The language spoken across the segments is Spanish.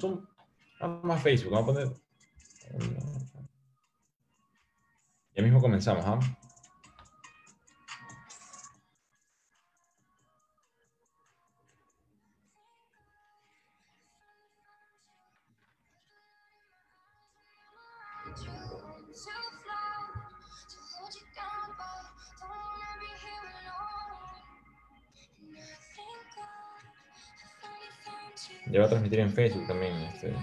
Vamos a Facebook, vamos a poner... Ya mismo comenzamos, ¿ah? Ya va a transmitir en Facebook también. Este.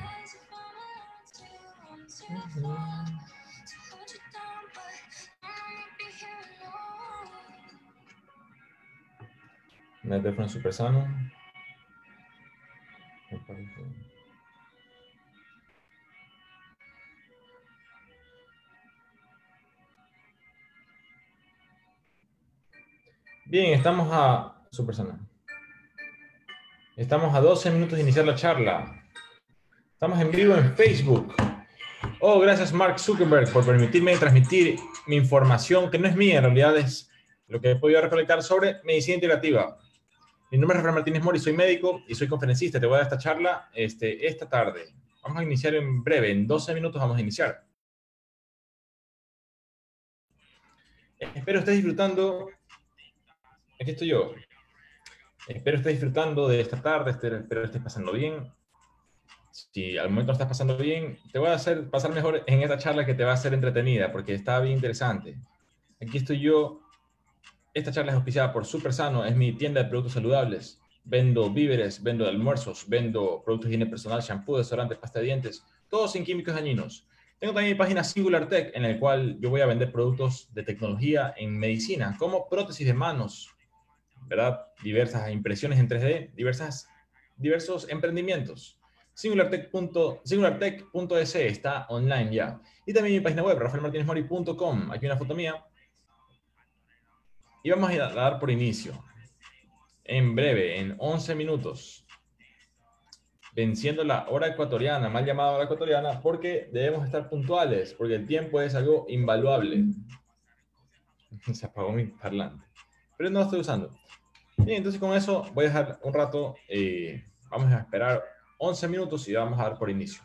Me teléfono super sano. Bien, estamos a super sano. Estamos a 12 minutos de iniciar la charla. Estamos en vivo en Facebook. Oh, gracias Mark Zuckerberg por permitirme transmitir mi información, que no es mía, en realidad es lo que he podido recolectar sobre medicina integrativa. Mi nombre es Rafael Martínez Mori, soy médico y soy conferencista. Te voy a dar esta charla este, esta tarde. Vamos a iniciar en breve, en 12 minutos vamos a iniciar. Espero estés disfrutando. Aquí estoy yo. Espero estés disfrutando de esta tarde, espero estés pasando bien. Si al momento no estás pasando bien, te voy a hacer pasar mejor en esta charla que te va a hacer entretenida, porque está bien interesante. Aquí estoy yo. Esta charla es auspiciada por Super Sano, es mi tienda de productos saludables. Vendo víveres, vendo almuerzos, vendo productos de higiene personal, shampoo, desodorante, pasta de dientes, todos sin químicos dañinos. Tengo también mi página Singular Tech, en la cual yo voy a vender productos de tecnología en medicina, como prótesis de manos, ¿verdad? Diversas impresiones en 3D, diversas, diversos emprendimientos. SingularTech.es está online ya. Y también mi página web, rafaelmartinezmori.com. Aquí una foto mía. Y vamos a dar por inicio. En breve, en 11 minutos. Venciendo la hora ecuatoriana, mal llamada hora ecuatoriana, porque debemos estar puntuales, porque el tiempo es algo invaluable. Se apagó mi parlante. Pero no lo estoy usando. Bien, entonces con eso voy a dejar un rato, eh, vamos a esperar 11 minutos y vamos a dar por inicio.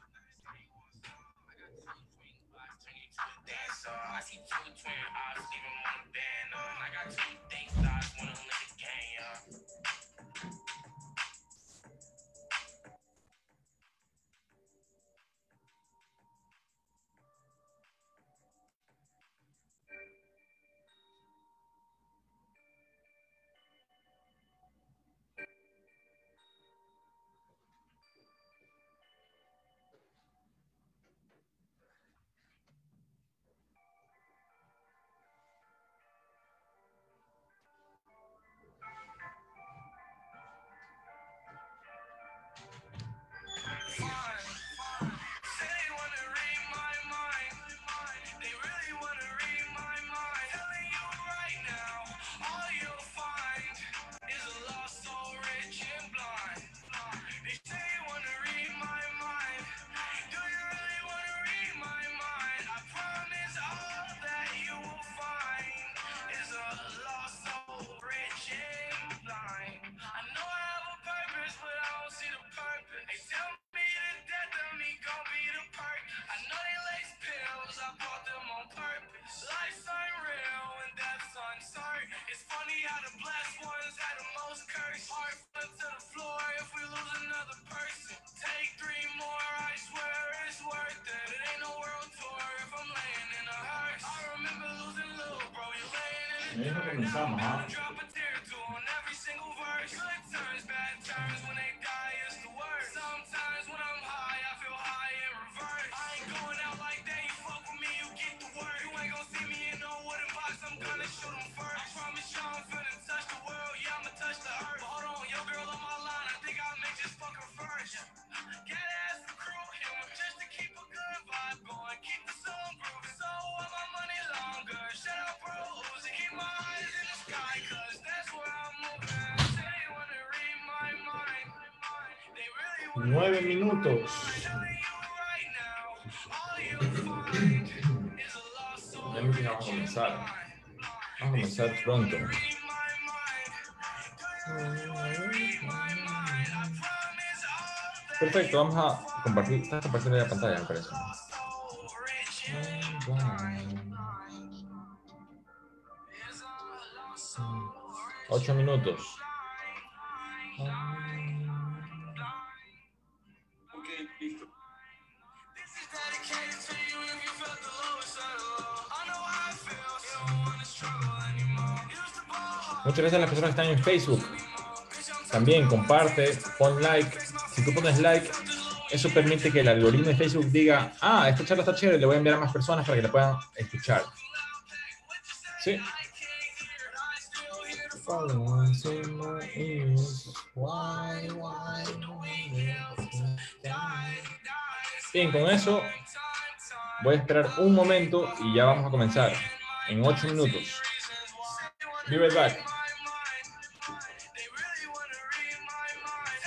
哎那个你干嘛 Nueve minutos. Ya vamos a comenzar. Vamos a comenzar pronto. Perfecto, vamos a compartir. Estás compartiendo la pantalla, me parece. Ocho minutos. Muchas gracias a las personas que están en Facebook. También comparte, pon like. Si tú pones like, eso permite que el algoritmo de Facebook diga, ah, esta charla está chévere, le voy a enviar a más personas para que la puedan escuchar. Sí. Bien, con eso voy a esperar un momento y ya vamos a comenzar en ocho minutos. Be right back.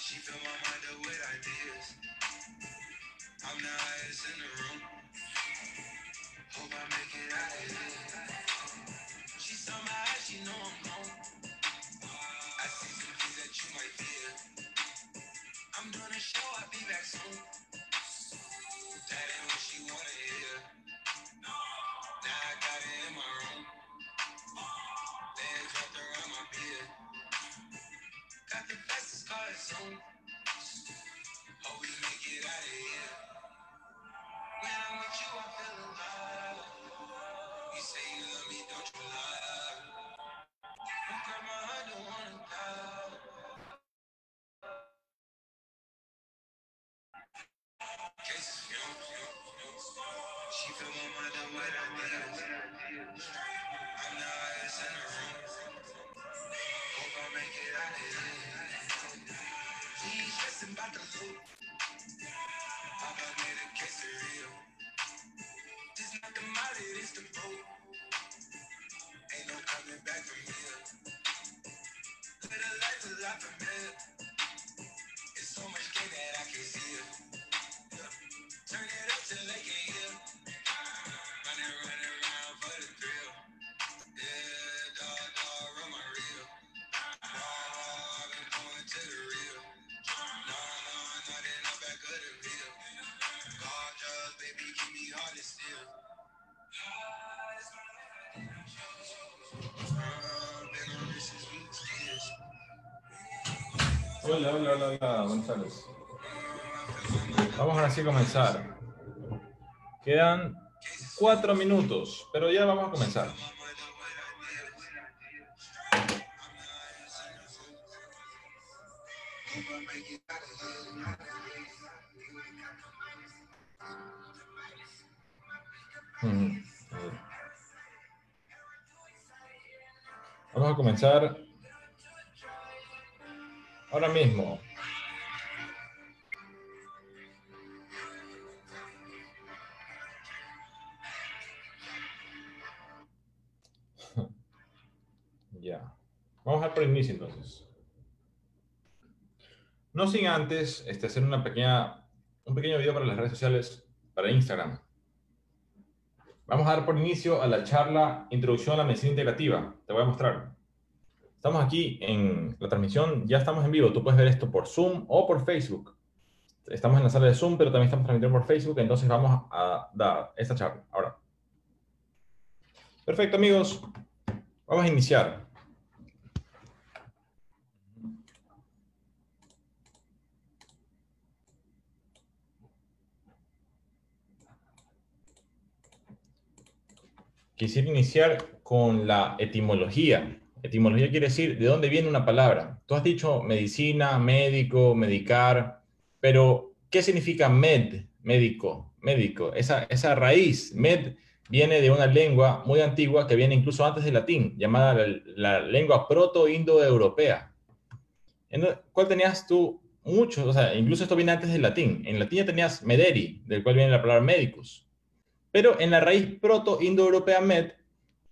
She fill my mind up with ideas. I'm the highest in the room. Hope I make it out of here. She somehow she know I'm home. I see some things that you might fear. I'm doing a show, I'll be back soon. Hola, hola, hola, hola, tardes. Vamos ahora sí a comenzar. Quedan cuatro minutos, pero ya vamos a comenzar. Mm, vamos a comenzar ahora mismo. ya. Vamos a por inicio entonces. No sin antes este, hacer una pequeña, un pequeño video para las redes sociales, para Instagram. Vamos a dar por inicio a la charla Introducción a la Medicina Integrativa. Te voy a mostrar. Estamos aquí en la transmisión, ya estamos en vivo. Tú puedes ver esto por Zoom o por Facebook. estamos en la sala de Zoom, pero también estamos transmitiendo por Facebook, entonces vamos a dar esta charla ahora. Perfecto, amigos. Vamos a iniciar. Quisiera iniciar con la etimología. Etimología quiere decir de dónde viene una palabra. Tú has dicho medicina, médico, medicar, pero ¿qué significa med, médico, médico? Esa, esa raíz, med, viene de una lengua muy antigua que viene incluso antes del latín, llamada la, lengua proto-indoeuropea. ¿Cuál tenías tú? Muchos, o sea, incluso esto viene antes del latín. En latín tenías mederi, del cual viene la palabra médicos. Pero en la raíz proto-indoeuropea med,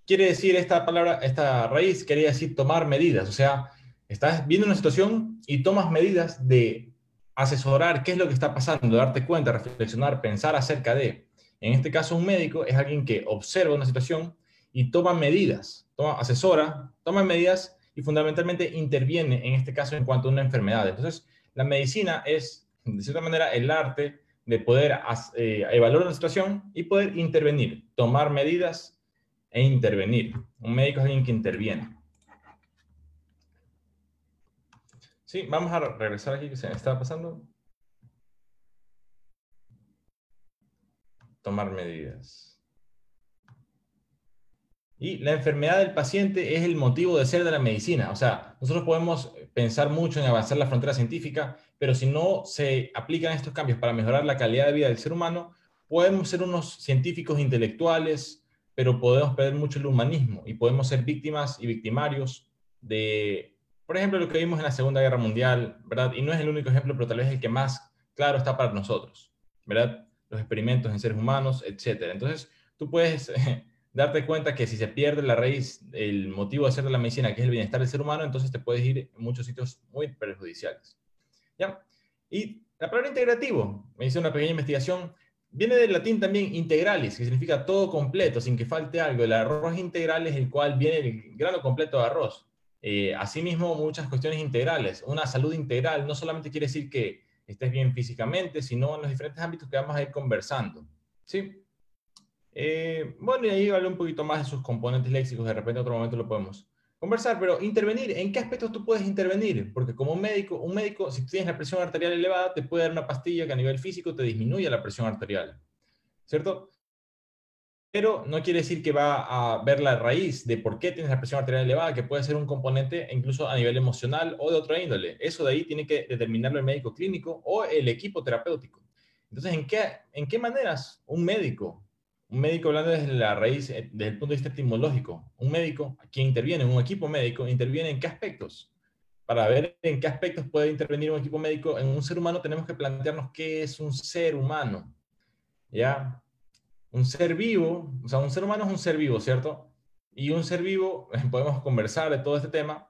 quiere decir esta palabra, esta raíz quería decir tomar medidas. O sea, estás viendo una situación y tomas medidas de asesorar qué es lo que está pasando, darte cuenta, reflexionar, pensar acerca de. En este caso, un médico es alguien que observa una situación y toma medidas, toma, asesora, toma medidas y fundamentalmente interviene, en este caso, en cuanto a una enfermedad. Entonces, la medicina es, de cierta manera, el arte de poder eh, evaluar una situación y poder intervenir, tomar medidas e intervenir. Un médico es alguien que interviene. Sí, vamos a regresar aquí que se me estaba pasando. Tomar medidas. Y la enfermedad del paciente es el motivo de ser de la medicina. O sea, nosotros podemos pensar mucho en avanzar la frontera científica, pero si no se aplican estos cambios para mejorar la calidad de vida del ser humano, podemos ser unos científicos intelectuales, pero podemos perder mucho el humanismo y podemos ser víctimas y victimarios de, por ejemplo, lo que vimos en la Segunda Guerra Mundial, ¿verdad? Y no es el único ejemplo, pero tal vez el que más claro está para nosotros, ¿verdad? Los experimentos en seres humanos, etcétera. Entonces, tú puedes darte cuenta que si se pierde la raíz, el motivo de hacer de la medicina, que es el bienestar del ser humano, entonces te puedes ir en muchos sitios muy perjudiciales. ¿Ya? Y la palabra integrativo, me hice una pequeña investigación, viene del latín también integralis, que significa todo completo, sin que falte algo. El arroz integral es el cual viene el grano completo de arroz. Eh, asimismo, muchas cuestiones integrales. Una salud integral no solamente quiere decir que estés bien físicamente, sino en los diferentes ámbitos que vamos a ir conversando. ¿Sí? Eh, bueno, y ahí vale un poquito más de sus componentes léxicos, de repente en otro momento lo podemos conversar, pero intervenir, ¿en qué aspectos tú puedes intervenir? Porque como médico, un médico, si tienes la presión arterial elevada, te puede dar una pastilla que a nivel físico te disminuya la presión arterial, ¿cierto? Pero no quiere decir que va a ver la raíz de por qué tienes la presión arterial elevada, que puede ser un componente incluso a nivel emocional o de otra índole. Eso de ahí tiene que determinarlo el médico clínico o el equipo terapéutico. Entonces, ¿en qué, en qué maneras un médico un médico hablando desde la raíz, eh, desde el punto de vista etimológico, un médico, quien interviene, un equipo médico, interviene en qué aspectos. Para ver en qué aspectos puede intervenir un equipo médico en un ser humano, tenemos que plantearnos qué es un ser humano. ¿Ya? Un ser vivo, o sea, un ser humano es un ser vivo, ¿cierto? Y un ser vivo, podemos conversar de todo este tema,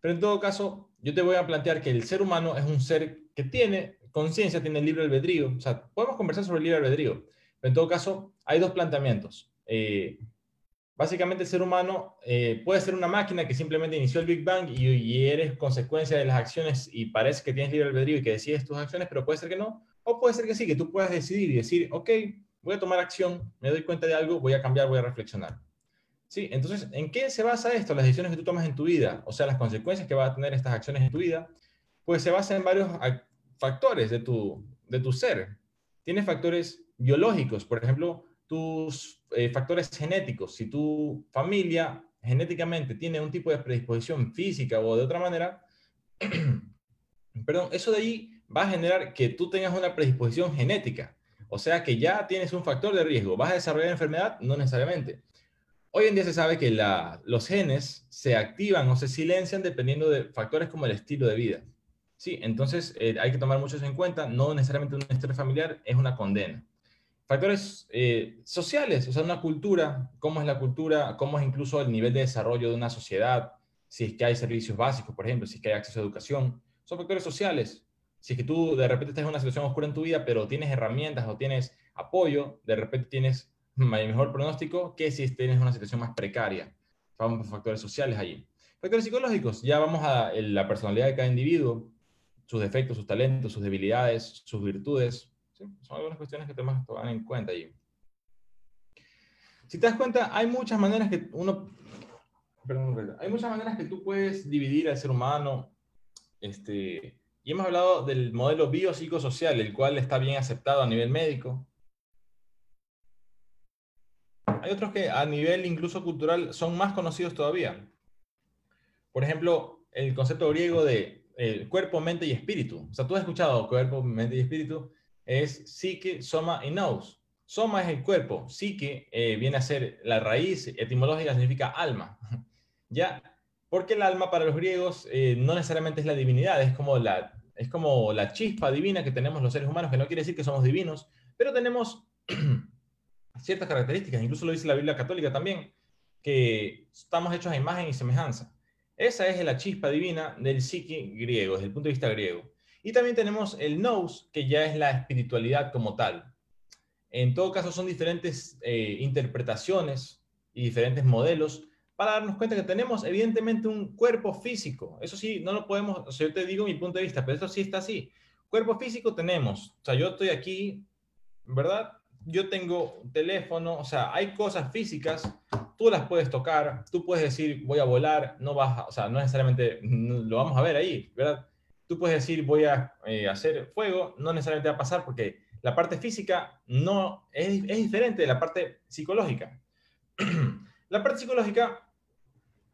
pero en todo caso, yo te voy a plantear que el ser humano es un ser que tiene conciencia, tiene libre albedrío. O sea, podemos conversar sobre el libre albedrío en todo caso, hay dos planteamientos. Eh, básicamente el ser humano eh, puede ser una máquina que simplemente inició el Big Bang y, eres consecuencia de las acciones y parece que tienes libre albedrío y que decides tus acciones, pero puede ser que no. O puede ser que sí, que tú puedas decidir y decir, ok, voy a tomar acción, me doy cuenta de algo, voy a cambiar, voy a reflexionar. Sí, entonces, ¿en qué se basa esto? Las decisiones que tú tomas en tu vida, o sea, las consecuencias que va a tener estas acciones en tu vida, pues se basa en varios factores de tu, de tu ser. Tienes factores biológicos, por ejemplo, tus eh, factores genéticos. Si tu familia genéticamente tiene un tipo de predisposición física o de otra manera, perdón, eso de ahí va a generar que tú tengas una predisposición genética. O sea que ya tienes un factor de riesgo. ¿Vas a desarrollar enfermedad? No necesariamente. Hoy en día se sabe que los genes se activan o se silencian dependiendo de factores como el estilo de vida. Sí, entonces eh, hay que tomar mucho en cuenta. No necesariamente un estrés familiar es una condena factores eh, sociales, o sea, una cultura, cómo es la cultura, cómo es incluso el nivel de desarrollo de una sociedad, si es que hay servicios básicos, por ejemplo, si es que hay acceso a educación, son factores sociales. Si es que tú de repente estás en una situación oscura en tu vida, pero tienes herramientas o tienes apoyo, de repente tienes mejor pronóstico que si tienes una situación más precaria. Vamos por factores sociales allí. Factores psicológicos, ya vamos a la personalidad de cada individuo, sus defectos, sus talentos, sus debilidades, sus virtudes. Son algunas cuestiones que tenemos que tomar en cuenta allí. Si te das cuenta, hay muchas maneras que uno... Perdón, hay muchas maneras que tú puedes dividir al ser humano. Este, y hemos hablado del modelo biopsicosocial, el cual está bien aceptado a nivel médico. Hay otros que a nivel incluso cultural son más conocidos todavía. Por ejemplo, el concepto griego de eh, cuerpo, mente y espíritu. O sea, tú has escuchado cuerpo, mente y espíritu. Es psique, soma y nous. Soma es el cuerpo. Psique eh, viene a ser la raíz etimológica, significa alma. ¿Ya? Porque el alma para los griegos eh, no necesariamente es la divinidad, es como la, es como la chispa divina que tenemos los seres humanos, que no quiere decir que somos divinos, pero tenemos ciertas características, incluso lo dice la Biblia católica también, que estamos hechos a imagen y semejanza. Esa es la chispa divina del psique griego, desde el punto de vista griego. Y también tenemos el nous, que ya es la espiritualidad como tal. En todo caso, son diferentes eh, interpretaciones y diferentes modelos para darnos cuenta que tenemos evidentemente un cuerpo físico. Eso sí, no lo podemos, o sea, yo te digo mi punto de vista, pero eso sí está así. Cuerpo físico tenemos, o sea, yo estoy aquí, ¿verdad? yo tengo teléfono, o sea, hay cosas físicas, tú las puedes tocar, tú puedes decir voy a volar, no vas, a, o sea, no necesariamente lo vamos a ver ahí, ¿verdad? Tú puedes decir voy a eh, hacer fuego, no necesariamente va a pasar porque la parte física no es, diferente de la parte psicológica. la parte psicológica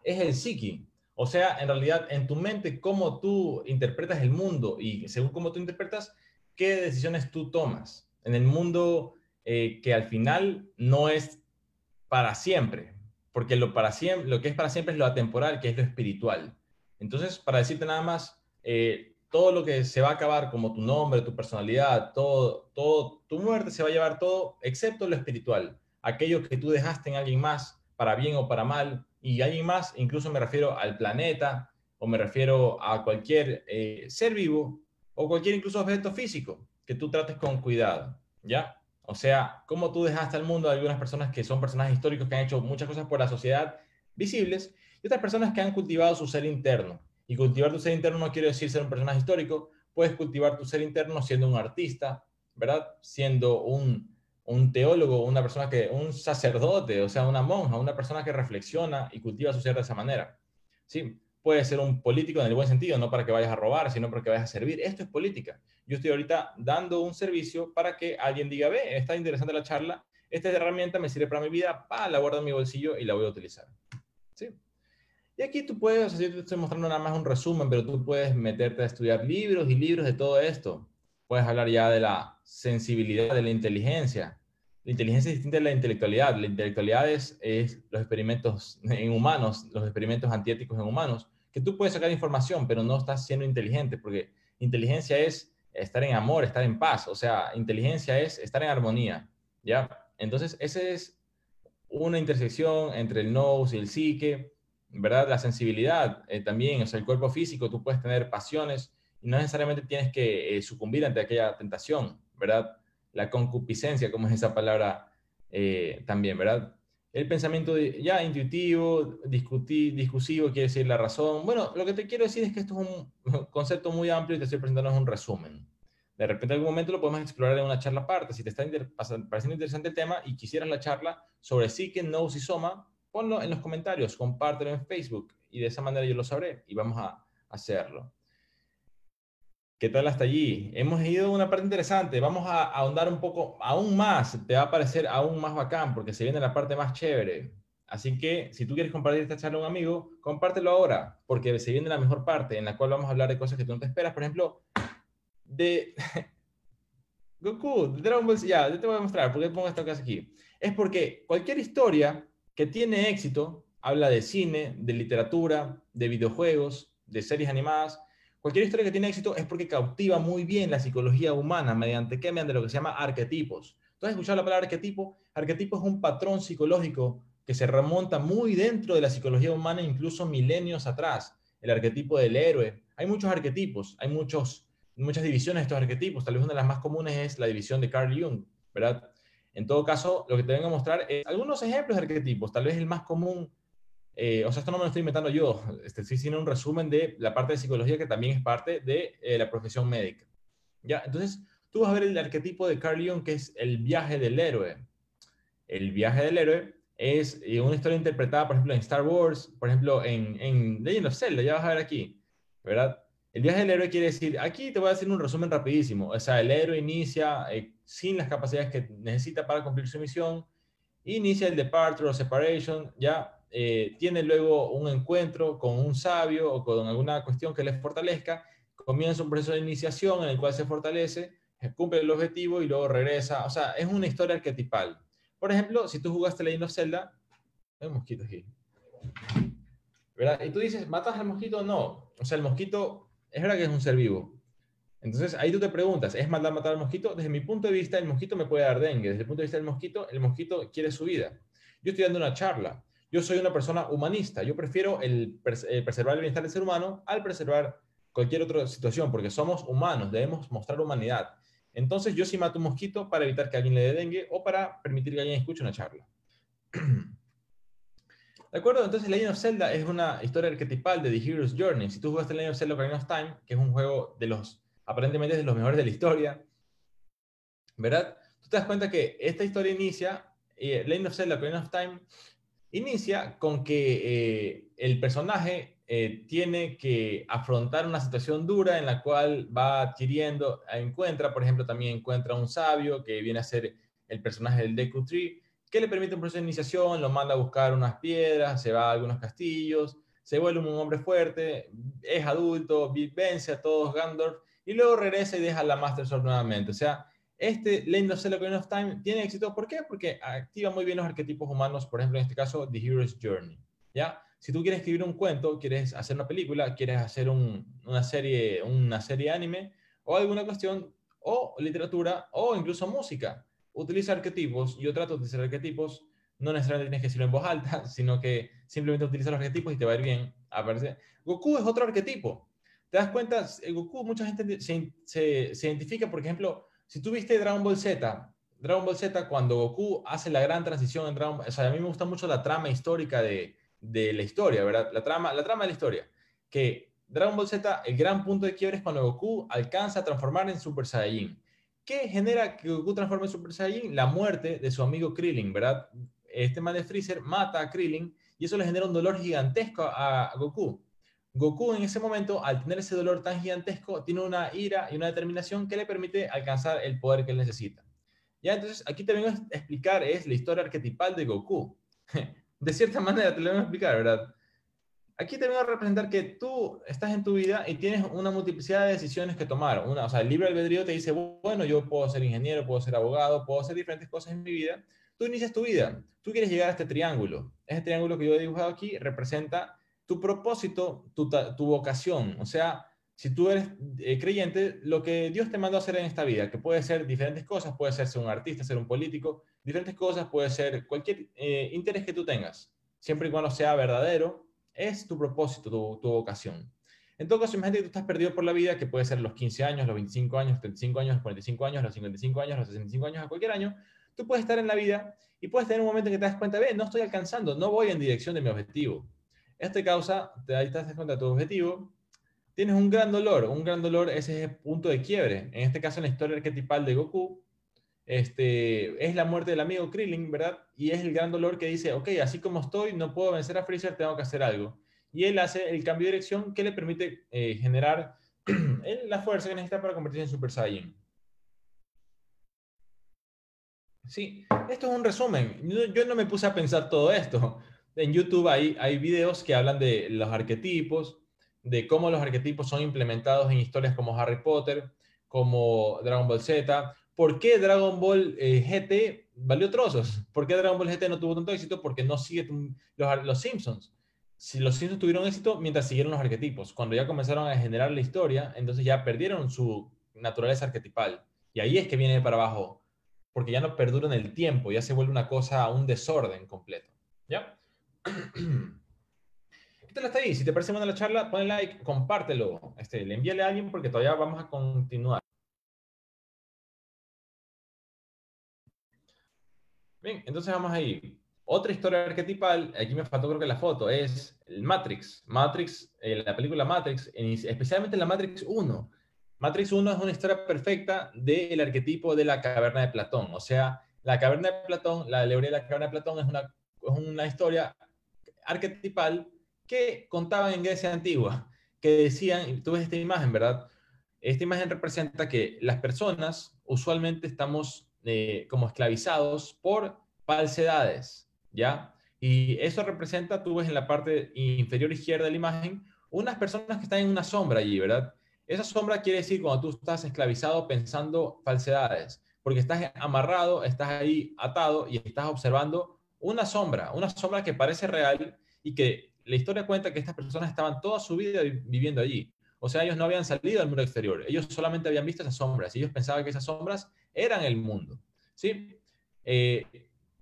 es el psiqui, o sea, en realidad en tu mente cómo tú interpretas el mundo y según cómo tú interpretas, qué decisiones tú tomas. En el mundo eh, que al final no es para siempre, porque lo, para siempre, lo que es para siempre es lo atemporal, que es lo espiritual. Entonces, para decirte nada más, eh, todo lo que se va a acabar, como tu nombre, tu personalidad, todo, todo, tu muerte se va a llevar todo, excepto lo espiritual, aquello que tú dejaste en alguien más, para bien o para mal, y alguien más, incluso me refiero al planeta, o me refiero a cualquier eh, ser vivo, o cualquier incluso objeto físico, que tú trates con cuidado, ¿ya? O sea, cómo tú dejaste al mundo a algunas personas que son personajes históricos que han hecho muchas cosas por la sociedad visibles y otras personas que han cultivado su ser interno. Y cultivar tu ser interno no quiere decir ser un personaje histórico, puedes cultivar tu ser interno siendo un artista, ¿verdad? Siendo un, un teólogo, una persona que, un sacerdote, o sea, una monja, una persona que reflexiona y cultiva su ser de esa manera. ¿Sí? puede ser un político en el buen sentido, no para que vayas a robar, sino para que vayas a servir. Esto es política. Yo estoy ahorita dando un servicio para que alguien diga, ve, está interesante la charla, esta herramienta me sirve para mi vida, pa, la guardo en mi bolsillo y la voy a utilizar. Y aquí tú puedes, así te estoy mostrando nada más un resumen, pero tú puedes meterte a estudiar libros y libros de todo esto. Puedes hablar ya de la sensibilidad, de la inteligencia. La inteligencia es distinta de la intelectualidad. La intelectualidad es, es los experimentos en humanos, los experimentos antiéticos en humanos que tú puedes sacar información, pero no estás siendo inteligente, porque inteligencia es estar en amor, estar en paz, o sea, inteligencia es estar en armonía, ¿ya? Entonces, esa es una intersección entre el nous y el psique, ¿verdad? La sensibilidad eh, también, o sea, el cuerpo físico, tú puedes tener pasiones y no necesariamente tienes que eh, sucumbir ante aquella tentación, ¿verdad? La concupiscencia, como es esa palabra eh, también, ¿verdad? el pensamiento ya intuitivo, discutir, discusivo, quiere decir la razón. Bueno, lo que te quiero decir es que esto es un concepto muy amplio y te estoy presentando un resumen. De repente en algún momento lo podemos explorar en una charla aparte. Si te está pareciendo interesante el tema y quisieras la charla sobre psique, nous y soma, ponlo en los comentarios, compártelo en Facebook y de esa manera yo lo sabré y vamos a hacerlo. ¿Qué tal hasta allí? Hemos ido a una parte interesante. Vamos a ahondar un poco aún más. Te va a parecer aún más bacán porque se viene la parte más chévere. Así que si tú quieres compartir esta charla a un amigo, compártelo ahora porque se viene la mejor parte en la cual vamos a hablar de cosas que tú no te esperas. Por ejemplo, de Goku, de Dragon Ball Ya, yo te voy a mostrar por qué pongo esta cosa aquí. Es porque cualquier historia que tiene éxito habla de cine, de literatura, de videojuegos, de series animadas Cualquier historia que tiene éxito es porque cautiva muy bien la psicología humana mediante qué? Mediante lo que se llama arquetipos. ¿Tú has escuchado la palabra arquetipo? Arquetipo es un patrón psicológico que se remonta muy dentro de la psicología humana, incluso milenios atrás. El arquetipo del héroe. Hay muchos arquetipos, hay muchos, muchas divisiones de estos arquetipos. Tal vez una de las más comunes es la división de Carl Jung, ¿verdad? En todo caso, lo que te vengo a mostrar es algunos ejemplos de arquetipos. Tal vez el más común eh, o sea, esto no me lo estoy inventando yo, este, estoy haciendo un resumen de la parte de psicología que también es parte de eh, la profesión médica. ¿Ya? Entonces, tú vas a ver el arquetipo de Carl Jung, que es el viaje del héroe. El viaje del héroe es eh, una historia interpretada, por ejemplo, en Star Wars, por ejemplo, en, en Legend of Zelda, ya vas a ver aquí, ¿verdad? El viaje del héroe quiere decir, aquí te voy a hacer un resumen rapidísimo, o sea, el héroe inicia sin las capacidades que necesita para cumplir su misión, inicia el departure o separation, ya eh, tiene luego un encuentro con un sabio o con alguna cuestión que les fortalezca, comienza un proceso de iniciación en el cual se fortalece, cumple el objetivo y luego regresa. O sea, es una historia arquetipal. Por ejemplo, si tú jugaste Legend of Zelda, hay un mosquito aquí. ¿Verdad? Y tú dices, ¿matas al mosquito? No. O sea, el mosquito es verdad que es un ser vivo. Entonces ahí tú te preguntas, ¿es maldad matar al mosquito? Desde mi punto de vista, el mosquito me puede dar dengue. Desde el punto de vista del mosquito, el mosquito quiere su vida. Yo estoy dando una charla. Yo soy una persona humanista. Yo prefiero el, eh, preservar el bienestar del ser humano al preservar cualquier otra situación, porque somos humanos, debemos mostrar humanidad. Entonces yo sí mato un mosquito para evitar que alguien le dé dengue o para permitir que alguien escuche una charla. ¿De acuerdo? Entonces Legend of Zelda es una historia arquetipal de The Hero's Journey. Si tú jugaste Legend of Zelda Ocarina of Time, que es un juego de los, aparentemente de los mejores de la historia, ¿verdad? Tú te das cuenta que esta historia inicia, eh, Legend of Zelda Ocarina of Time, Inicia con que eh, el personaje eh, tiene que afrontar una situación dura en la cual va adquiriendo, encuentra, por ejemplo, también encuentra un sabio que viene a ser el personaje del Deku Tree, que le permite un proceso de iniciación, lo manda a buscar unas piedras, se va a algunos castillos, se vuelve un hombre fuerte, es adulto, vence a todos Gandalf y luego regresa y deja la Master Sword nuevamente. O sea, este Legend of Zelda Ocarina of Time tiene éxito. ¿Por qué? Porque activa muy bien los arquetipos humanos, por ejemplo, en este caso, The Hero's Journey. ¿Ya? Si tú quieres escribir un cuento, quieres hacer una película, quieres hacer una, serie, una serie anime o alguna cuestión, o literatura, o incluso música, utiliza arquetipos. Yo trato de utilizar arquetipos. No necesariamente tienes que decirlo en voz alta, sino que simplemente utiliza los arquetipos y te va a ir bien. Aparece. Goku es otro arquetipo. ¿Te das cuenta? Goku, mucha gente se, se, identifica, por ejemplo, si tú viste Dragon Ball Z, Dragon Ball Z, cuando Goku hace la gran transición en Dragon Ball, o sea, a mí me gusta mucho la trama histórica de, de la historia, ¿verdad? La trama, la trama de la historia. Que Dragon Ball Z, el gran punto de quiebre es cuando Goku alcanza a transformar en Super Saiyajin. ¿Qué genera que Goku transforme en Super Saiyajin? La muerte de su amigo Krillin, ¿verdad? Este man de Freezer mata a Krillin y eso le genera un dolor gigantesco a Goku. Goku en ese momento, al tener ese dolor tan gigantesco, tiene una ira y una determinación que le permite alcanzar el poder que él necesita. Ya, entonces aquí te vengo a explicar, es la historia arquetipal de Goku. De cierta manera te lo vengo a explicar, ¿verdad? Aquí te vengo a representar que tú estás en tu vida y tienes una multiplicidad de decisiones que tomar. Una, o sea, el libre albedrío te dice, bueno, yo puedo ser ingeniero, puedo ser abogado, puedo hacer diferentes cosas en mi vida. Tú inicias tu vida. Tú quieres llegar a este triángulo. Este triángulo que yo he dibujado aquí representa tu propósito, tu, vocación. O sea, si tú eres eh, creyente, lo que Dios te mandó a hacer en esta vida, que puede ser diferentes cosas, puede ser ser un artista, ser un político, diferentes cosas, puede ser cualquier eh, interés que tú tengas, siempre y cuando sea verdadero, es tu propósito, tu, vocación. En todo caso, imagínate que tú estás perdido por la vida, que puede ser los 15 años, los 25 años, los 35 años, los 45 años, los 55 años, los 65 años, a cualquier año, tú puedes estar en la vida y puedes tener un momento en que te das cuenta, ve, no estoy alcanzando, no voy en dirección de mi objetivo. Este causa, ahí te cuenta de tu objetivo, tienes un gran dolor, un gran dolor ese es el punto de quiebre. En este caso, en la historia arquetipal de Goku, este, es la muerte del amigo Krillin, ¿verdad? Y es el gran dolor que dice, ok, así como estoy, no puedo vencer a Freezer, tengo que hacer algo. Y él hace el cambio de dirección que le permite eh, generar la fuerza que necesita para convertirse en Super Saiyan. Sí, esto es un resumen. Yo no me puse a pensar todo esto en YouTube hay, hay videos que hablan de los arquetipos, de cómo los arquetipos son implementados en historias como Harry Potter, como Dragon Ball Z. ¿Por qué Dragon Ball eh, GT valió trozos? ¿Por qué Dragon Ball GT no tuvo tanto éxito? Porque no sigue los, los Simpsons. Si los Simpsons tuvieron éxito mientras siguieron los arquetipos. Cuando ya comenzaron a generar la historia, entonces ya perdieron su naturaleza arquetipal. Y ahí es que viene para abajo. Porque ya no perduran el tiempo, ya se vuelve una cosa, un desorden completo. ¿Ya? ¿Qué tal ahí? Si te parece buena la charla, pon like, compártelo, este, le envíale a alguien porque todavía vamos a continuar. Bien, entonces vamos ahí. Otra historia arquetipal, aquí me faltó creo que la foto, es el Matrix. Matrix, eh, la película Matrix, especialmente la Matrix 1. Matrix 1 es una historia perfecta del arquetipo de la caverna de Platón. O sea, la caverna de Platón, la alegoría de la caverna de Platón es una, es una historia arquetipal que contaban en Grecia antigua, que decían, tú ves esta imagen, ¿verdad? Esta imagen representa que las personas usualmente estamos eh, como esclavizados por falsedades, ¿ya? Y eso representa, tú ves en la parte inferior izquierda de la imagen, unas personas que están en una sombra allí, ¿verdad? Esa sombra quiere decir cuando tú estás esclavizado pensando falsedades, porque estás amarrado, estás ahí atado y estás observando una sombra, una sombra que parece real y que la historia cuenta que estas personas estaban toda su vida viviendo allí. O sea, ellos no habían salido al mundo exterior, ellos solamente habían visto esas sombras y ellos pensaban que esas sombras eran el mundo. ¿Sí? Eh,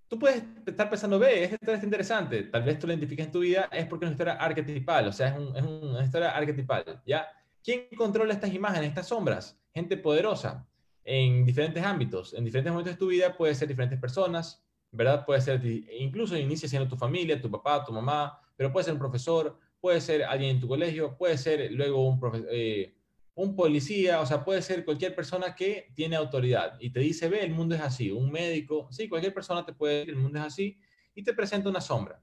tú puedes estar pensando, ve, esta historia es interesante, tal vez tú la identifiques en tu vida, es porque es una historia arquetipal, o sea, es, es una historia arquetipal, ¿ya? ¿Quién controla estas imágenes, estas sombras? Gente poderosa en diferentes ámbitos. En diferentes momentos de tu vida puede ser diferentes personas, ¿verdad? Puede ser, incluso inicia siendo tu familia, tu papá, tu mamá, pero puede ser un profesor, puede ser alguien en tu colegio, puede ser luego un, eh, un policía, o sea, puede ser cualquier persona que tiene autoridad y te dice, ve, el mundo es así, un médico, sí, cualquier persona te puede decir, el mundo es así, y te presenta una sombra.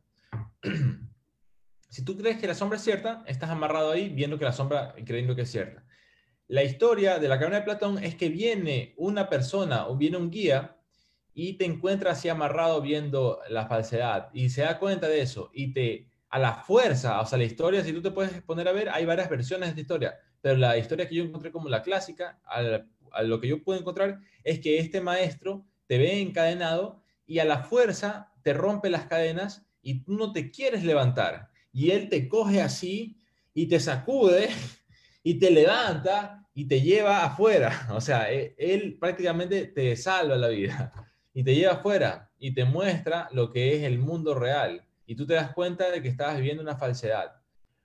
Si tú crees que la sombra es cierta, estás amarrado ahí viendo que la sombra, creyendo que es cierta. La historia de la caverna de Platón es que viene una persona o viene un guía y te encuentra así amarrado viendo la falsedad y se da cuenta de eso y te, a la fuerza, o sea, la historia, si tú te puedes poner a ver, hay varias versiones de esta historia, pero la historia que yo encontré como la clásica, a, lo que yo pude encontrar, es que este maestro te ve encadenado y a la fuerza te rompe las cadenas y tú no te quieres levantar y él te coge así y te sacude y te levanta y te lleva afuera. O sea, e, él prácticamente te salva la vida y te lleva afuera y te muestra lo que es el mundo real. Y tú te das cuenta de que estabas viviendo una falsedad.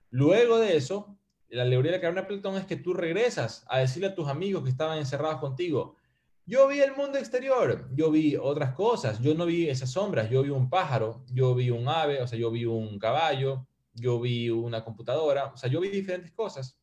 Luego de eso, la alegoría de la caverna de Platón es que tú regresas a decirle a tus amigos que estaban encerrados contigo, yo vi el mundo exterior, yo vi otras cosas, yo no vi esas sombras, yo vi un pájaro, yo vi un ave, o sea, yo vi un caballo, yo vi una computadora, o sea, yo vi diferentes cosas.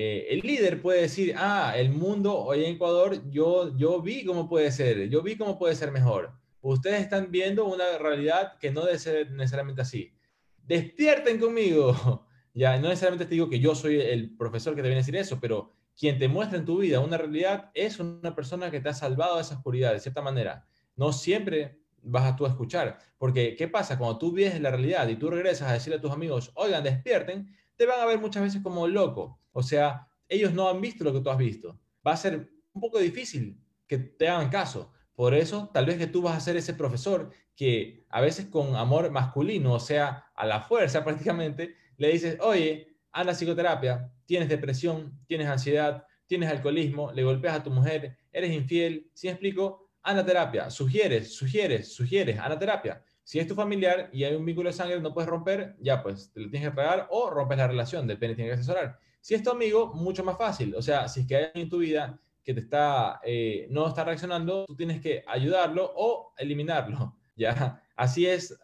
Eh, el líder puede decir, ah, el mundo hoy en Ecuador, yo, yo vi cómo puede ser, yo vi cómo puede ser mejor. Ustedes están viendo una realidad que no debe ser necesariamente así. Despierten conmigo. ya, no necesariamente te digo que yo soy el profesor que te viene a decir eso, pero quien te muestra en tu vida una realidad es una persona que te ha salvado de esa oscuridad, de cierta manera. No siempre vas a tú a escuchar. Porque, ¿qué pasa? Cuando tú vives la realidad y tú regresas a decirle a tus amigos, oigan, despierten, te van a ver muchas veces como loco. O sea, ellos no han visto lo que tú has visto. Va a ser un poco difícil que te hagan caso. Por eso, tal vez que tú vas a ser ese profesor que a veces con amor masculino, o sea, a la fuerza prácticamente, le dices, oye, anda a psicoterapia, tienes depresión, tienes ansiedad, tienes alcoholismo, le golpeas a tu mujer, eres infiel. Si explico, anda terapia, sugieres, sugieres, sugieres, anda terapia. Si es tu familiar y hay un vínculo de sangre no puedes romper, ya pues te lo tienes que pagar o rompes la relación, depende, tienes que asesorar. Si es tu amigo, mucho más fácil. O sea, si es que hay alguien en tu vida que te está, eh, no está reaccionando, tú tienes que ayudarlo o eliminarlo. Ya, así es.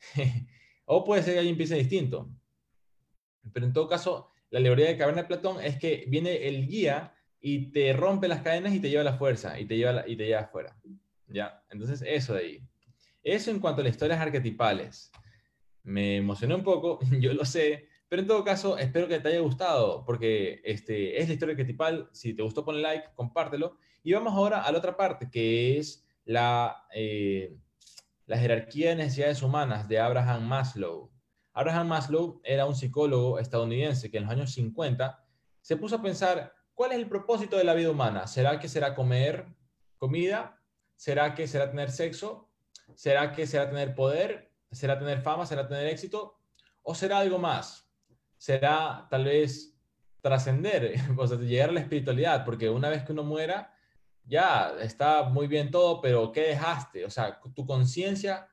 o puede ser que alguien piense distinto. Pero en todo caso, la teoría de caverna de Platón es que viene el guía y te rompe las cadenas y te lleva la fuerza y te lleva, y te lleva afuera. ¿Ya? Entonces, eso de ahí. Eso en cuanto a las historias arquetipales. Me emocionó un poco, yo lo sé, pero en todo caso, espero que te haya gustado, porque este, es la historia arquetipal. Si te gustó, pon like, compártelo. Y vamos ahora a la otra parte, que es la, eh, la jerarquía de necesidades humanas de Abraham Maslow. Abraham Maslow era un psicólogo estadounidense que en los años 50 se puso a pensar ¿Cuál es el propósito de la vida humana? ¿Será que será comer comida? ¿Será que será tener sexo? ¿Será que será tener poder? ¿Será tener fama? ¿Será tener éxito? ¿O será algo más? ¿Será tal vez trascender, o sea, llegar a la espiritualidad? Porque una vez que uno muera, ya está muy bien todo, pero ¿qué dejaste? O sea, tu conciencia,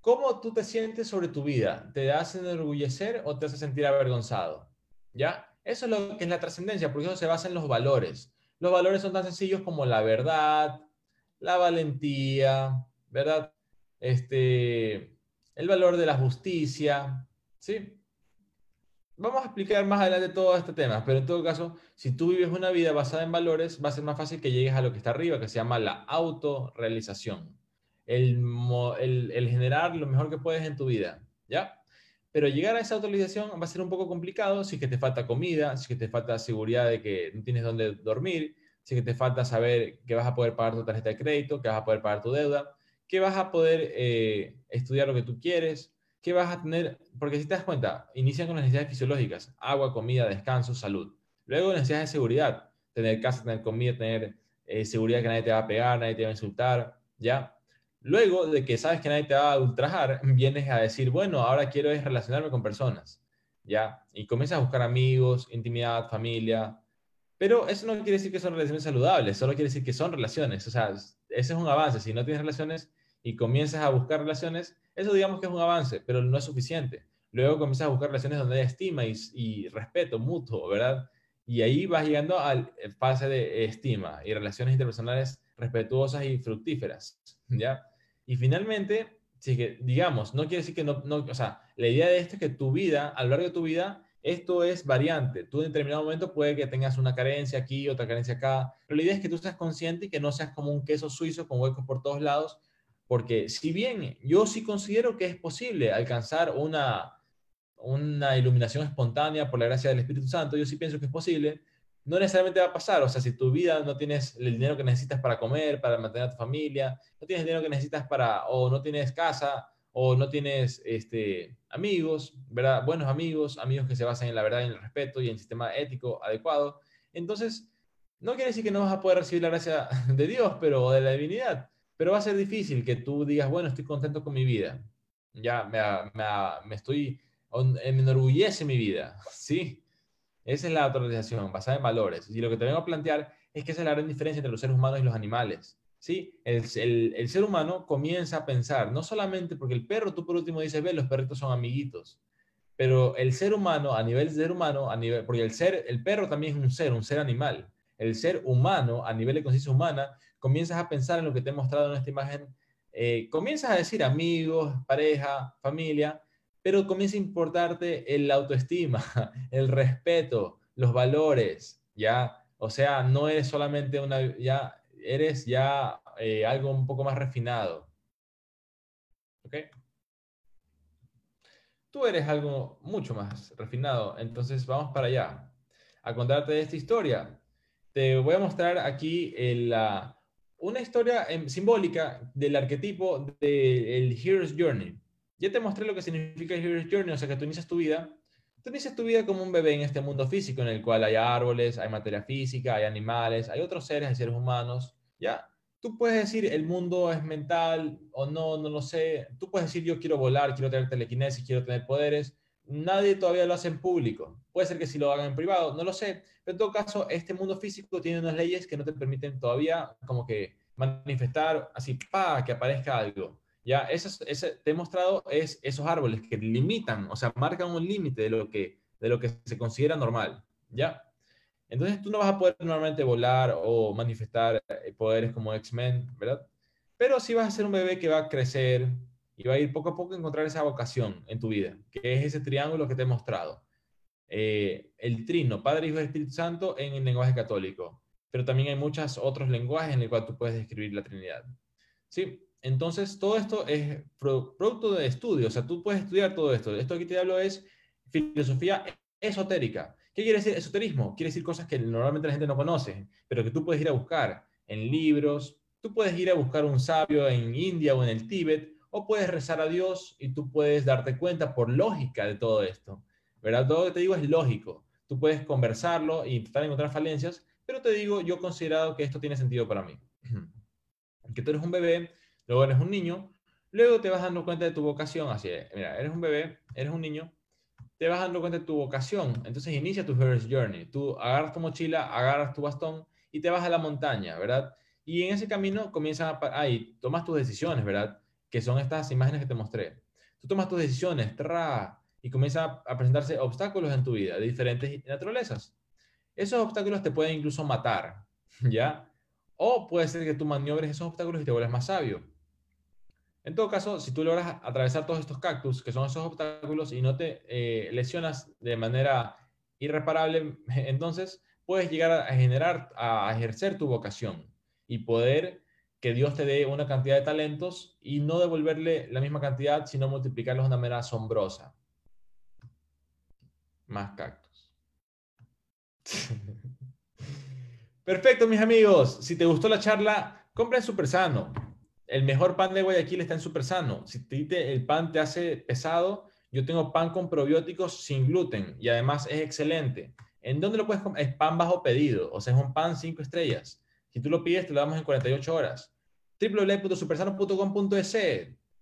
¿cómo tú te sientes sobre tu vida? ¿Te hace enorgullecer o te hace sentir avergonzado? ¿Ya? Eso es lo que es la trascendencia, porque eso se basa en los valores. Los valores son tan sencillos como la verdad, la valentía, ¿verdad? este, el valor de la justicia, ¿sí? Vamos a explicar más adelante todo este tema, pero en todo caso, si tú vives una vida basada en valores, va a ser más fácil que llegues a lo que está arriba, que se llama la autorrealización. El, el, generar lo mejor que puedes en tu vida, ¿ya? Pero llegar a esa autorización va a ser un poco complicado si es que te falta comida, si es que te falta seguridad de que no tienes dónde dormir, si es que te falta saber que vas a poder pagar tu tarjeta de crédito, que vas a poder pagar tu deuda, que vas a poder eh, estudiar lo que tú quieres, que vas a tener, porque si te das cuenta, inician con las necesidades fisiológicas, agua, comida, descanso, salud. Luego necesidades de seguridad, tener casa, tener comida, tener eh, seguridad que nadie te va a pegar, nadie te va a insultar, ¿ya? Luego de que sabes que nadie te va a ultrajar, vienes a decir, bueno, ahora quiero es relacionarme con personas, ¿ya? Y comienzas a buscar amigos, intimidad, familia. Pero eso no quiere decir que son relaciones saludables, solo quiere decir que son relaciones. O sea, ese es un avance. Si no tienes relaciones y comienzas a buscar relaciones, eso digamos que es un avance, pero no es suficiente. Luego comienzas a buscar relaciones donde hay estima y, y respeto mutuo, ¿verdad? Y ahí vas llegando al fase de estima y relaciones interpersonales respetuosas y fructíferas, ¿ya? Y finalmente, si que, digamos, no quiere decir que no, no, o sea, la idea de esto es que tu vida, a lo largo de tu vida, esto es variante. Tú en determinado momento puede que tengas una carencia aquí, otra carencia acá, pero la idea es que tú seas consciente y que no seas como un queso suizo con huecos por todos lados, porque si bien yo sí considero que es posible alcanzar una, una iluminación espontánea por la gracia del Espíritu Santo, yo sí pienso que es posible, no necesariamente va a pasar. O sea, si tu vida no tienes el dinero que necesitas para comer, para mantener a tu familia, no tienes el dinero que necesitas para, o no tienes casa, o no tienes este, amigos, ¿verdad? Buenos amigos, amigos que se basan en la verdad y en el respeto y en el sistema ético adecuado. Entonces, no quiere decir que no vas a poder recibir la gracia de Dios, pero de la divinidad. Pero va a ser difícil que tú digas, bueno, estoy contento con mi vida. Ya me, me, me estoy, me enorgullece mi vida, ¿sí? Esa es la autorización basada en valores. Y lo que te vengo a plantear es que esa es la gran diferencia entre los seres humanos y los animales. ¿sí? El, el, ser humano comienza a pensar, no solamente porque el perro, tú por último dices, ve, los perritos son amiguitos, pero el ser humano, a nivel ser humano, a nivel, porque el, ser, el perro también es un ser, un ser animal. El ser humano, a nivel de conciencia humana, comienzas a pensar en lo que te he mostrado en esta imagen, eh, comienzas a decir amigos, pareja, familia, pero comienza a importarte el autoestima, el respeto, los valores, ¿ya? O sea, no eres solamente una, ya eres ya eh, algo un poco más refinado. ¿Ok? Tú eres algo mucho más refinado, entonces vamos para allá. A contarte esta historia. Te voy a mostrar aquí la, una historia em, simbólica del arquetipo del Hero's Journey. Ya te mostré lo que significa Hero's Journey, o sea que tú inicias tu vida. Tú inicias tu vida como un bebé en este mundo físico en el cual hay árboles, hay materia física, hay animales, hay otros seres, hay seres humanos. Ya, tú puedes decir el mundo es mental o no, no lo sé. Tú puedes decir yo quiero volar, quiero tener telequinesis, quiero tener poderes. Nadie todavía lo hace en público. Puede ser que si lo hagan en privado, no lo sé. Pero en todo caso, este mundo físico tiene unas leyes que no te permiten todavía como que manifestar así, pa, que aparezca algo. Ya, ese, ese, te he mostrado es esos árboles que limitan, o sea, marcan un límite de, lo que, de lo que se considera normal. ¿Ya? Entonces tú no vas a poder normalmente volar o manifestar eh, poderes como X-Men, ¿verdad? Pero sí vas a ser un bebé que va a crecer y va a ir poco a poco a encontrar esa vocación en tu vida, que es ese triángulo que te he mostrado. Eh, el trino, Padre, Hijo y Espíritu Santo en el lenguaje católico. Pero también hay muchos otros lenguajes en el cual tú puedes describir la Trinidad. ¿Sí? Entonces, todo esto es producto de estudio, o sea, tú puedes estudiar todo esto. Esto que te hablo es filosofía esotérica. ¿Qué quiere decir esoterismo? Quiere decir cosas que normalmente la gente no conoce, pero que tú puedes ir a buscar en libros, tú puedes ir a buscar un sabio en India o en el Tíbet, o puedes rezar a Dios y tú puedes darte cuenta por lógica de todo esto. ¿Verdad? Todo lo que te digo es lógico. Tú puedes conversarlo y intentar encontrar falencias, pero te digo, yo he considerado que esto tiene sentido para mí. Que tú eres un bebé luego eres un niño, luego te vas dando cuenta de tu vocación, así es, mira, eres un bebé, eres un niño, te vas dando cuenta de tu vocación, entonces inicia tu Hero's Journey, tú agarras tu mochila, agarras tu bastón y te vas a la montaña, ¿verdad? Y en ese camino comienzas a, ahí, tomas tus decisiones, ¿verdad? Que son estas imágenes que te mostré. Tú tomas tus decisiones, tra, y comienzan a presentarse obstáculos en tu vida de diferentes naturalezas. Esos obstáculos te pueden incluso matar, ¿ya? O puede ser que tú maniobres esos obstáculos y te vuelvas más sabio. En todo caso, si tú logras atravesar todos estos cactus, que son esos obstáculos, y no te eh, lesionas de manera irreparable, entonces puedes llegar a generar, a ejercer tu vocación y poder que Dios te dé una cantidad de talentos y no devolverle la misma cantidad, sino multiplicarlos de una manera asombrosa. Más cactus. Perfecto, mis amigos. Si te gustó la charla, compra en Super Sano. El mejor pan de Guayaquil está en Super Sano. Si el pan te hace pesado, yo tengo pan con probióticos sin gluten y además es excelente. ¿En dónde lo puedes comprar? Es pan bajo pedido, o sea, es un pan 5 estrellas. Si tú lo pides, te lo damos en 48 horas. www.supersano.com.es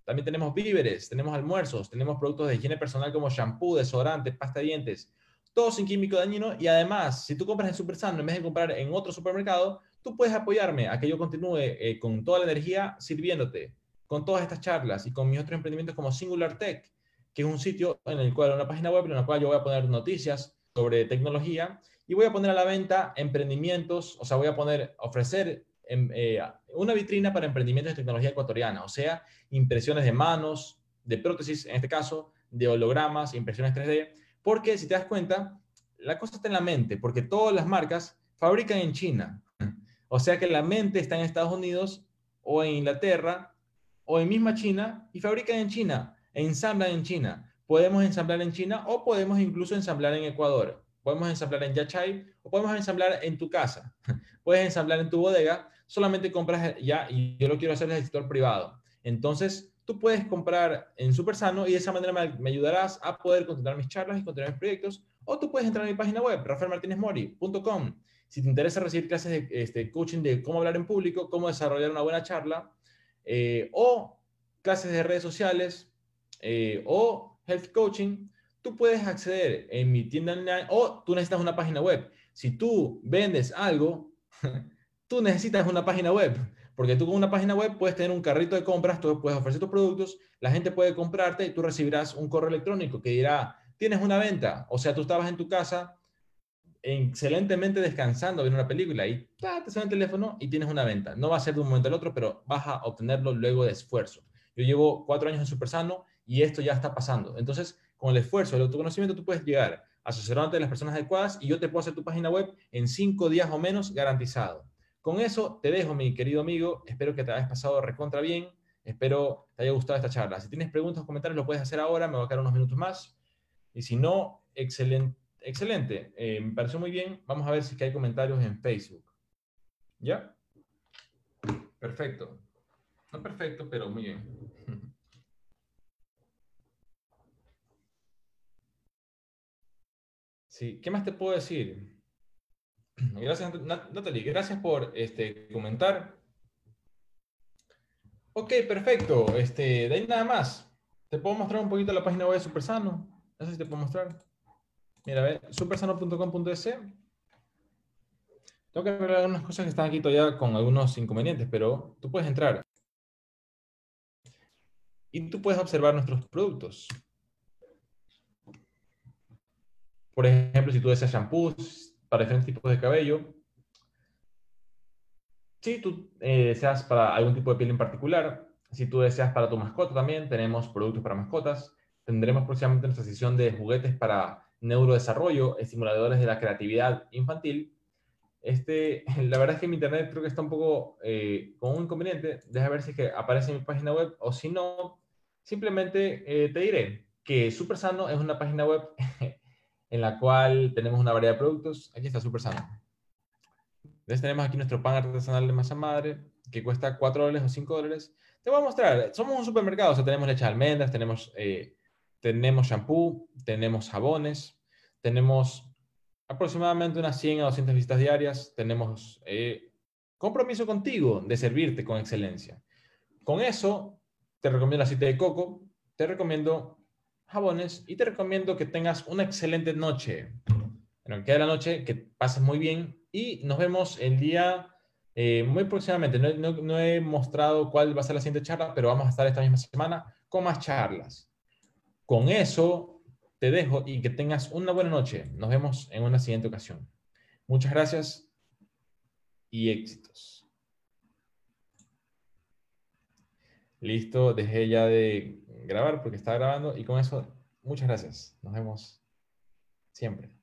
También tenemos víveres, tenemos almuerzos, tenemos productos de higiene personal como shampoo, desodorante, pasta de dientes, todo sin químico dañino. Y además, si tú compras en Supersano en vez de comprar en otro supermercado, tú puedes apoyarme a que yo continúe eh, con toda la energía sirviéndote con todas estas charlas y con mis otros emprendimientos como Singular Tech, que es un sitio en el cual, una página web en la cual yo voy a poner noticias sobre tecnología y voy a poner a la venta emprendimientos, o sea, voy a poner, ofrecer em, eh, una vitrina para emprendimientos de tecnología ecuatoriana, o sea, impresiones de manos, de prótesis, en este caso, de hologramas, impresiones 3D, porque si te das cuenta, la cosa está en la mente, porque todas las marcas fabrican en China, o sea que la mente está en Estados Unidos o en Inglaterra o en misma China y fabrican en China, ensamblan en China. Podemos ensamblar en China o podemos incluso ensamblar en Ecuador. Podemos ensamblar en Yachay o podemos ensamblar en tu casa. Puedes ensamblar en tu bodega, solamente compras ya y yo lo quiero hacer en el sector privado. Entonces, tú puedes comprar en Supersano y de esa manera me, ayudarás a poder continuar mis charlas y continuar mis proyectos. O tú puedes entrar a mi página web, rafaelmartinezmori.com. Si te interesa recibir clases de este, coaching de cómo hablar en público, cómo desarrollar una buena charla, eh, o clases de redes sociales, eh, o Health Coaching, tú puedes acceder en mi tienda online o tú necesitas una página web. Si tú vendes algo, tú necesitas una página web, porque tú con una página web puedes tener un carrito de compras, tú puedes ofrecer tus productos, la gente puede comprarte y tú recibirás un correo electrónico que dirá, tienes una venta, o sea, tú estabas en tu casa excelentemente descansando viendo una película y te suena el teléfono y tienes una venta. No va a ser de un momento al otro, pero vas a obtenerlo luego de esfuerzo. Yo llevo cuatro años en Supersano y esto ya está pasando. Entonces, con el esfuerzo, el autoconocimiento, tú puedes llegar asesorándote de las personas adecuadas y yo te puedo hacer tu página web en cinco días o menos garantizado. Con eso te dejo, mi querido amigo. Espero que te hayas pasado recontra bien. Espero te haya gustado esta charla. Si tienes preguntas o comentarios, lo puedes hacer ahora. Me va a quedar unos minutos más. Y si no, excelente. Excelente. Eh, me pareció muy bien. Vamos a ver si hay comentarios en Facebook. ¿Ya? Perfecto. No perfecto, pero muy bien. ¿qué más te puedo decir? Gracias, Natalie. Gracias por este, comentar. Ok, perfecto. Este, de ahí nada más. Te puedo mostrar un poquito la página web de Supersano. No sé si te puedo mostrar. Mira, a ver, supersano.com.es. Tengo que ver algunas cosas que están aquí todavía con algunos inconvenientes, pero tú puedes entrar. Y tú puedes observar nuestros productos. Por ejemplo, si tú deseas shampoos para diferentes tipos de cabello, si tú eh, deseas para algún tipo de piel en particular, si tú deseas para tu mascota también, tenemos productos para mascotas. Tendremos próximamente nuestra sesión de juguetes para neurodesarrollo, estimuladores de la creatividad infantil. Este, la verdad es que mi internet creo que está un poco eh, con un inconveniente. Deja ver si es que aparece en mi página web o si no, simplemente eh, te diré que Supersano es una página web en la cual tenemos una variedad de productos. Aquí está súper sano. Entonces tenemos aquí nuestro pan artesanal de masa madre, que cuesta 4 dólares o 5 dólares. Te voy a mostrar, somos un supermercado, o sea, tenemos leche de almendras, tenemos, eh, tenemos shampoo, tenemos jabones, tenemos aproximadamente unas 100 a 200 visitas diarias, tenemos eh, compromiso contigo de servirte con excelencia. Con eso, te recomiendo aceite de coco, te recomiendo jabones y te recomiendo que tengas una excelente noche. Bueno, queda la noche, que pases muy bien y nos vemos el día eh, muy próximamente. No, he mostrado cuál va a ser la siguiente charla, pero vamos a estar esta misma semana con más charlas. Con eso te dejo y que tengas una buena noche. Nos vemos en una siguiente ocasión. Muchas gracias y éxitos. Listo, dejé ya de grabar porque estaba grabando y con eso, muchas gracias. Nos vemos siempre.